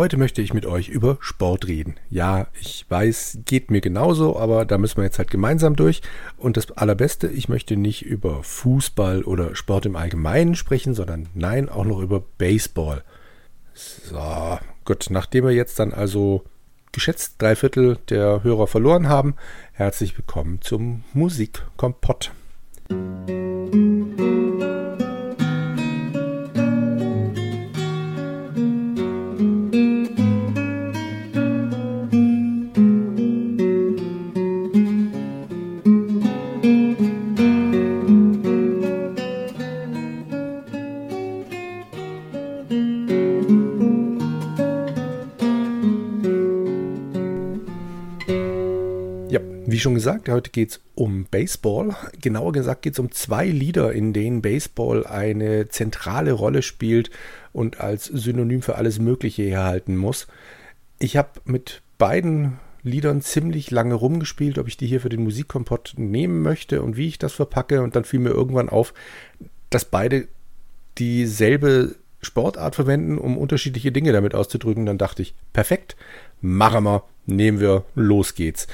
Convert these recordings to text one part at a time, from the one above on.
Heute möchte ich mit euch über Sport reden. Ja, ich weiß, geht mir genauso, aber da müssen wir jetzt halt gemeinsam durch. Und das Allerbeste, ich möchte nicht über Fußball oder Sport im Allgemeinen sprechen, sondern nein, auch noch über Baseball. So, gut, nachdem wir jetzt dann also geschätzt drei Viertel der Hörer verloren haben, herzlich willkommen zum Musikkompott. Musik schon gesagt, heute geht es um Baseball. Genauer gesagt geht es um zwei Lieder, in denen Baseball eine zentrale Rolle spielt und als Synonym für alles Mögliche herhalten muss. Ich habe mit beiden Liedern ziemlich lange rumgespielt, ob ich die hier für den Musikkompott nehmen möchte und wie ich das verpacke. Und dann fiel mir irgendwann auf, dass beide dieselbe Sportart verwenden, um unterschiedliche Dinge damit auszudrücken. Dann dachte ich, perfekt, machen wir, nehmen wir, los geht's.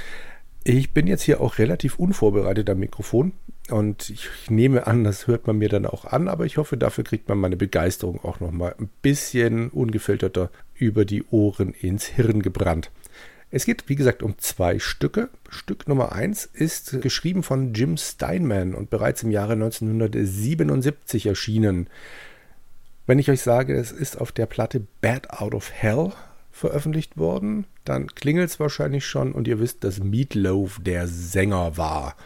Ich bin jetzt hier auch relativ unvorbereitet am Mikrofon und ich nehme an, das hört man mir dann auch an, aber ich hoffe, dafür kriegt man meine Begeisterung auch noch mal ein bisschen ungefilterter über die Ohren ins Hirn gebrannt. Es geht, wie gesagt, um zwei Stücke. Stück Nummer eins ist geschrieben von Jim Steinman und bereits im Jahre 1977 erschienen. Wenn ich euch sage, es ist auf der Platte Bad Out of Hell veröffentlicht worden, dann klingelt es wahrscheinlich schon und ihr wisst, dass Meatloaf der Sänger war.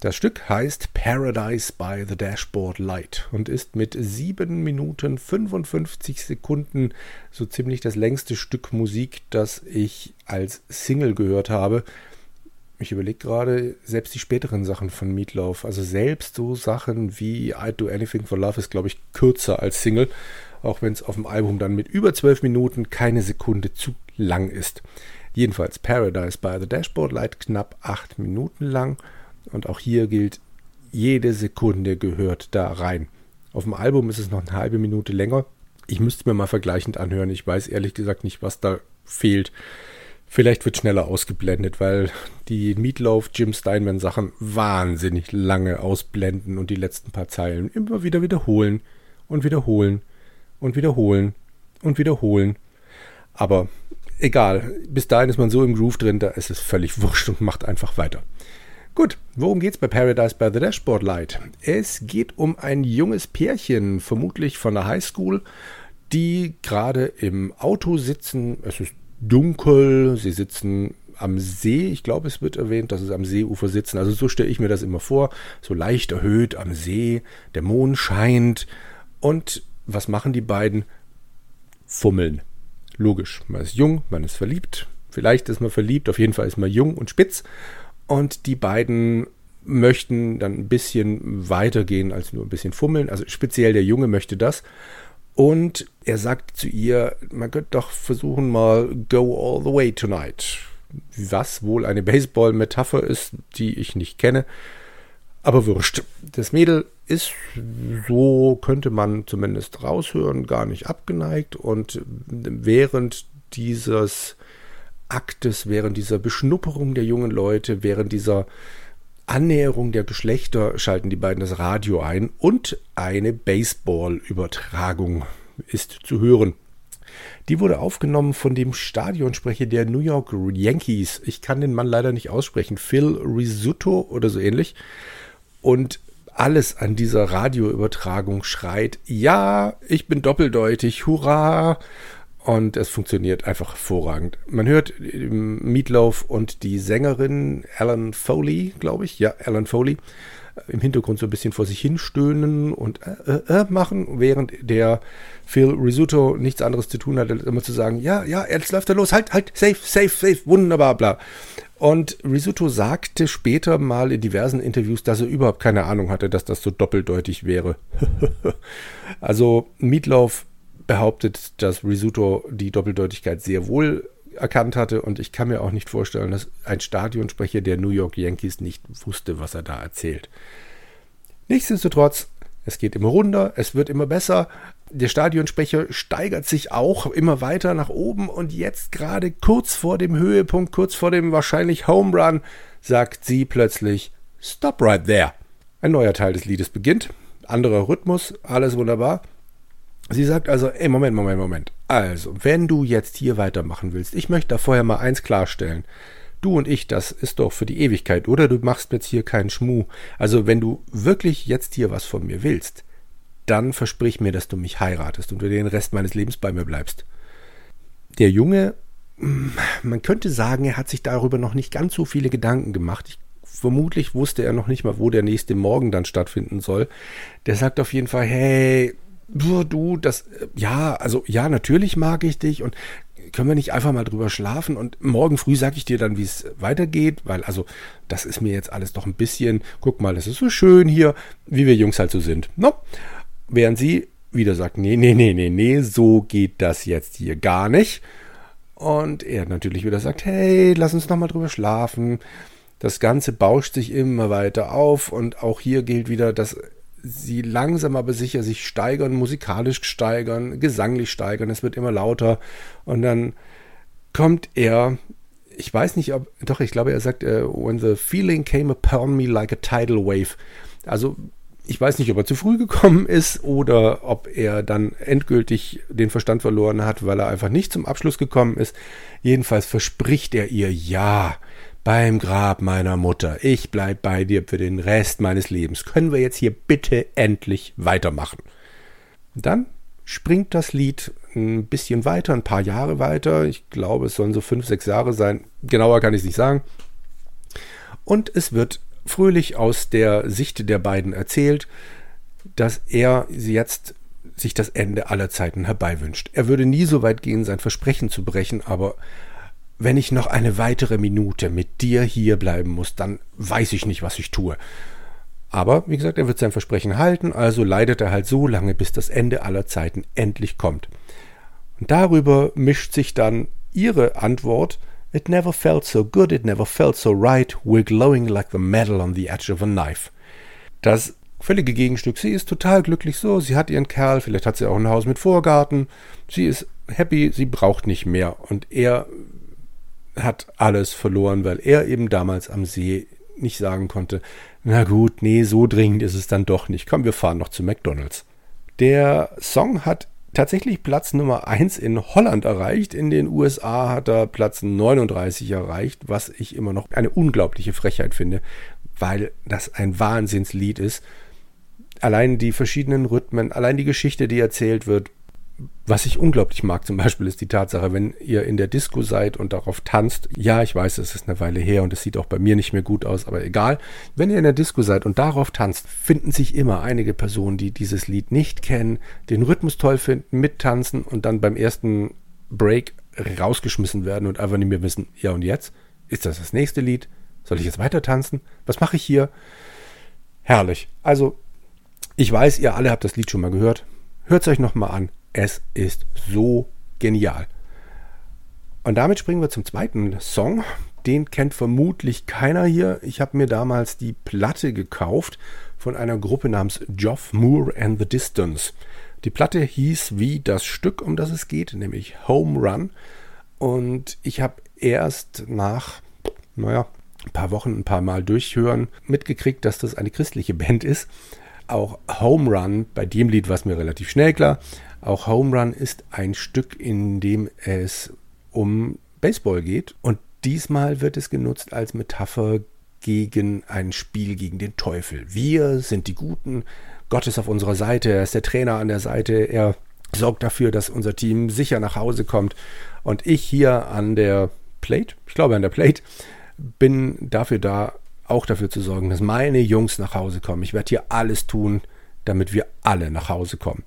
Das Stück heißt Paradise by the Dashboard Light und ist mit 7 Minuten 55 Sekunden so ziemlich das längste Stück Musik, das ich als Single gehört habe. Ich überlege gerade, selbst die späteren Sachen von Meatloaf, also selbst so Sachen wie I'd Do Anything for Love ist, glaube ich, kürzer als Single auch wenn es auf dem Album dann mit über zwölf Minuten keine Sekunde zu lang ist. Jedenfalls Paradise by the Dashboard Light knapp acht Minuten lang und auch hier gilt, jede Sekunde gehört da rein. Auf dem Album ist es noch eine halbe Minute länger. Ich müsste mir mal vergleichend anhören. Ich weiß ehrlich gesagt nicht, was da fehlt. Vielleicht wird schneller ausgeblendet, weil die Meatloaf Jim Steinman Sachen wahnsinnig lange ausblenden und die letzten paar Zeilen immer wieder wiederholen und wiederholen und wiederholen und wiederholen. Aber egal, bis dahin ist man so im Groove drin, da ist es völlig wurscht und macht einfach weiter. Gut, worum geht's bei Paradise by the Dashboard Light? Es geht um ein junges Pärchen, vermutlich von der Highschool, die gerade im Auto sitzen. Es ist dunkel, sie sitzen am See. Ich glaube, es wird erwähnt, dass sie am Seeufer sitzen. Also so stelle ich mir das immer vor. So leicht erhöht am See, der Mond scheint und was machen die beiden? Fummeln. Logisch, man ist jung, man ist verliebt. Vielleicht ist man verliebt, auf jeden Fall ist man jung und spitz. Und die beiden möchten dann ein bisschen weitergehen als nur ein bisschen fummeln. Also speziell der Junge möchte das. Und er sagt zu ihr, man könnte doch versuchen mal Go all the way tonight. Was wohl eine Baseball-Metapher ist, die ich nicht kenne. Aber wurscht. Das Mädel ist, so könnte man zumindest raushören, gar nicht abgeneigt. Und während dieses Aktes, während dieser Beschnupperung der jungen Leute, während dieser Annäherung der Geschlechter schalten die beiden das Radio ein und eine Baseball-Übertragung ist zu hören. Die wurde aufgenommen von dem Stadionsprecher der New York Yankees. Ich kann den Mann leider nicht aussprechen. Phil Risotto oder so ähnlich. Und alles an dieser Radioübertragung schreit, ja, ich bin doppeldeutig, hurra! Und es funktioniert einfach hervorragend. Man hört Meatloaf und die Sängerin Alan Foley, glaube ich, ja, Alan Foley, im Hintergrund so ein bisschen vor sich hin stöhnen und äh, äh, äh, machen, während der Phil Risotto nichts anderes zu tun hat, als immer zu sagen, ja, ja, jetzt läuft er los, halt, halt, safe, safe, safe, wunderbar, bla. Und Risotto sagte später mal in diversen Interviews, dass er überhaupt keine Ahnung hatte, dass das so doppeldeutig wäre. also Meatloaf behauptet, dass Risotto die Doppeldeutigkeit sehr wohl erkannt hatte und ich kann mir auch nicht vorstellen, dass ein Stadionsprecher der New York Yankees nicht wusste, was er da erzählt. Nichtsdestotrotz, es geht immer runter, es wird immer besser, Der Stadionsprecher steigert sich auch immer weiter nach oben und jetzt gerade kurz vor dem Höhepunkt, kurz vor dem wahrscheinlich Home Run, sagt sie plötzlich Stop right there. Ein neuer Teil des Liedes beginnt, anderer Rhythmus, alles wunderbar. Sie sagt also, ey, Moment, Moment, Moment. Also, wenn du jetzt hier weitermachen willst, ich möchte da vorher mal eins klarstellen. Du und ich, das ist doch für die Ewigkeit, oder? Du machst jetzt hier keinen Schmuh. Also, wenn du wirklich jetzt hier was von mir willst, dann versprich mir, dass du mich heiratest und du den Rest meines Lebens bei mir bleibst. Der Junge, hm, man könnte sagen, er hat sich darüber noch nicht ganz so viele Gedanken gemacht. Ich, vermutlich wusste er noch nicht mal, wo der nächste Morgen dann stattfinden soll. Der sagt auf jeden Fall, hey, du, das, ja, also ja, natürlich mag ich dich und können wir nicht einfach mal drüber schlafen und morgen früh sage ich dir dann, wie es weitergeht, weil also das ist mir jetzt alles doch ein bisschen, guck mal, das ist so schön hier, wie wir Jungs halt so sind. No? Während sie wieder sagt, nee, nee, nee, nee, nee, so geht das jetzt hier gar nicht. Und er natürlich wieder sagt, hey, lass uns noch mal drüber schlafen. Das Ganze bauscht sich immer weiter auf und auch hier gilt wieder, dass sie langsam aber sicher sich steigern, musikalisch steigern, gesanglich steigern, es wird immer lauter und dann kommt er, ich weiß nicht, ob, doch, ich glaube, er sagt, uh, when the feeling came upon me like a tidal wave. Also ich weiß nicht, ob er zu früh gekommen ist oder ob er dann endgültig den Verstand verloren hat, weil er einfach nicht zum Abschluss gekommen ist. Jedenfalls verspricht er ihr ja beim Grab meiner Mutter. Ich bleib bei dir für den Rest meines Lebens. Können wir jetzt hier bitte endlich weitermachen? Dann springt das Lied ein bisschen weiter, ein paar Jahre weiter. Ich glaube, es sollen so fünf, sechs Jahre sein. Genauer kann ich es nicht sagen. Und es wird fröhlich aus der Sicht der beiden erzählt, dass er jetzt sich das Ende aller Zeiten herbeiwünscht. Er würde nie so weit gehen, sein Versprechen zu brechen, aber wenn ich noch eine weitere Minute mit dir hier bleiben muss, dann weiß ich nicht, was ich tue. Aber, wie gesagt, er wird sein Versprechen halten, also leidet er halt so lange, bis das Ende aller Zeiten endlich kommt. Und darüber mischt sich dann ihre Antwort, It never felt so good, it never felt so right, we're glowing like the metal on the edge of a knife. Das völlige Gegenstück, sie ist total glücklich so, sie hat ihren Kerl, vielleicht hat sie auch ein Haus mit Vorgarten, sie ist happy, sie braucht nicht mehr. Und er hat alles verloren, weil er eben damals am See nicht sagen konnte, na gut, nee, so dringend ist es dann doch nicht. Komm, wir fahren noch zu McDonald's. Der Song hat tatsächlich Platz Nummer 1 in Holland erreicht. In den USA hat er Platz 39 erreicht, was ich immer noch eine unglaubliche Frechheit finde, weil das ein Wahnsinnslied ist. Allein die verschiedenen Rhythmen, allein die Geschichte, die erzählt wird, was ich unglaublich mag zum Beispiel ist die Tatsache, wenn ihr in der Disco seid und darauf tanzt, ja, ich weiß, es ist eine Weile her und es sieht auch bei mir nicht mehr gut aus, aber egal, wenn ihr in der Disco seid und darauf tanzt, finden sich immer einige Personen, die dieses Lied nicht kennen, den Rhythmus toll finden, mittanzen und dann beim ersten Break rausgeschmissen werden und einfach nicht mehr wissen, ja und jetzt? Ist das das nächste Lied? Soll ich jetzt weiter tanzen? Was mache ich hier? Herrlich. Also, ich weiß, ihr alle habt das Lied schon mal gehört. Hört es euch nochmal an. Es ist so genial. Und damit springen wir zum zweiten Song. Den kennt vermutlich keiner hier. Ich habe mir damals die Platte gekauft von einer Gruppe namens Geoff Moore and the Distance. Die Platte hieß wie das Stück, um das es geht, nämlich Home Run. Und ich habe erst nach, naja, ein paar Wochen, ein paar Mal durchhören, mitgekriegt, dass das eine christliche Band ist. Auch Home Run, bei dem Lied war es mir relativ schnell klar, auch Home Run ist ein Stück, in dem es um Baseball geht. Und diesmal wird es genutzt als Metapher gegen ein Spiel gegen den Teufel. Wir sind die Guten, Gott ist auf unserer Seite, er ist der Trainer an der Seite, er sorgt dafür, dass unser Team sicher nach Hause kommt. Und ich hier an der Plate, ich glaube an der Plate, bin dafür da, auch dafür zu sorgen, dass meine Jungs nach Hause kommen. Ich werde hier alles tun, damit wir alle nach Hause kommen.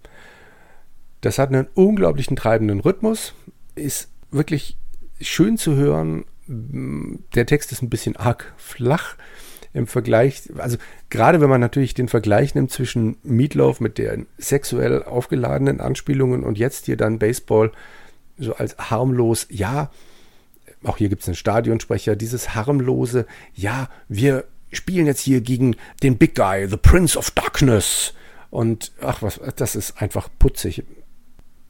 Das hat einen unglaublichen treibenden Rhythmus, ist wirklich schön zu hören. Der Text ist ein bisschen arg flach im Vergleich, also gerade wenn man natürlich den Vergleich nimmt zwischen Meatloaf mit den sexuell aufgeladenen Anspielungen und jetzt hier dann Baseball so als harmlos, ja, auch hier gibt es einen Stadionsprecher, dieses harmlose, ja, wir spielen jetzt hier gegen den Big Guy, the Prince of Darkness Und ach was, das ist einfach putzig.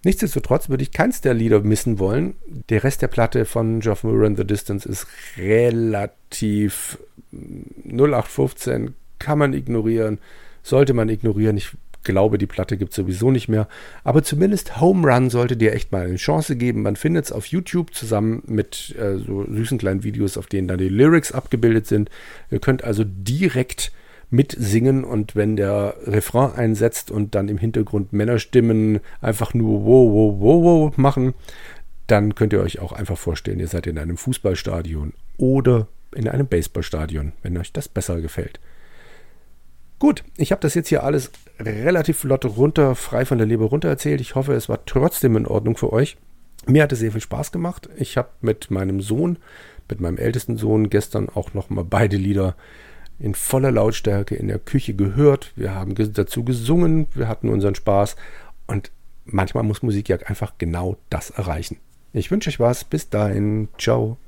Nichtsdestotrotz würde ich keins der Lieder missen wollen. Der Rest der Platte von Geoff Moran The Distance ist relativ 0815, kann man ignorieren, sollte man ignorieren. Ich glaube, die Platte gibt es sowieso nicht mehr. Aber zumindest Home Run sollte dir echt mal eine Chance geben. Man findet es auf YouTube zusammen mit äh, so süßen kleinen Videos, auf denen dann die Lyrics abgebildet sind. Ihr könnt also direkt mitsingen und wenn der Refrain einsetzt und dann im Hintergrund Männerstimmen einfach nur wow, wow, wow, wow machen, dann könnt ihr euch auch einfach vorstellen, ihr seid in einem Fußballstadion oder in einem Baseballstadion, wenn euch das besser gefällt. Gut, ich habe das jetzt hier alles relativ flott runter, frei von der Leber runter erzählt. Ich hoffe, es war trotzdem in Ordnung für euch. Mir hat es sehr viel Spaß gemacht. Ich habe mit meinem Sohn, mit meinem ältesten Sohn gestern auch nochmal beide Lieder in voller Lautstärke in der Küche gehört. Wir haben dazu gesungen, wir hatten unseren Spaß und manchmal muss Musik ja einfach genau das erreichen. Ich wünsche euch was. Bis dahin. Ciao.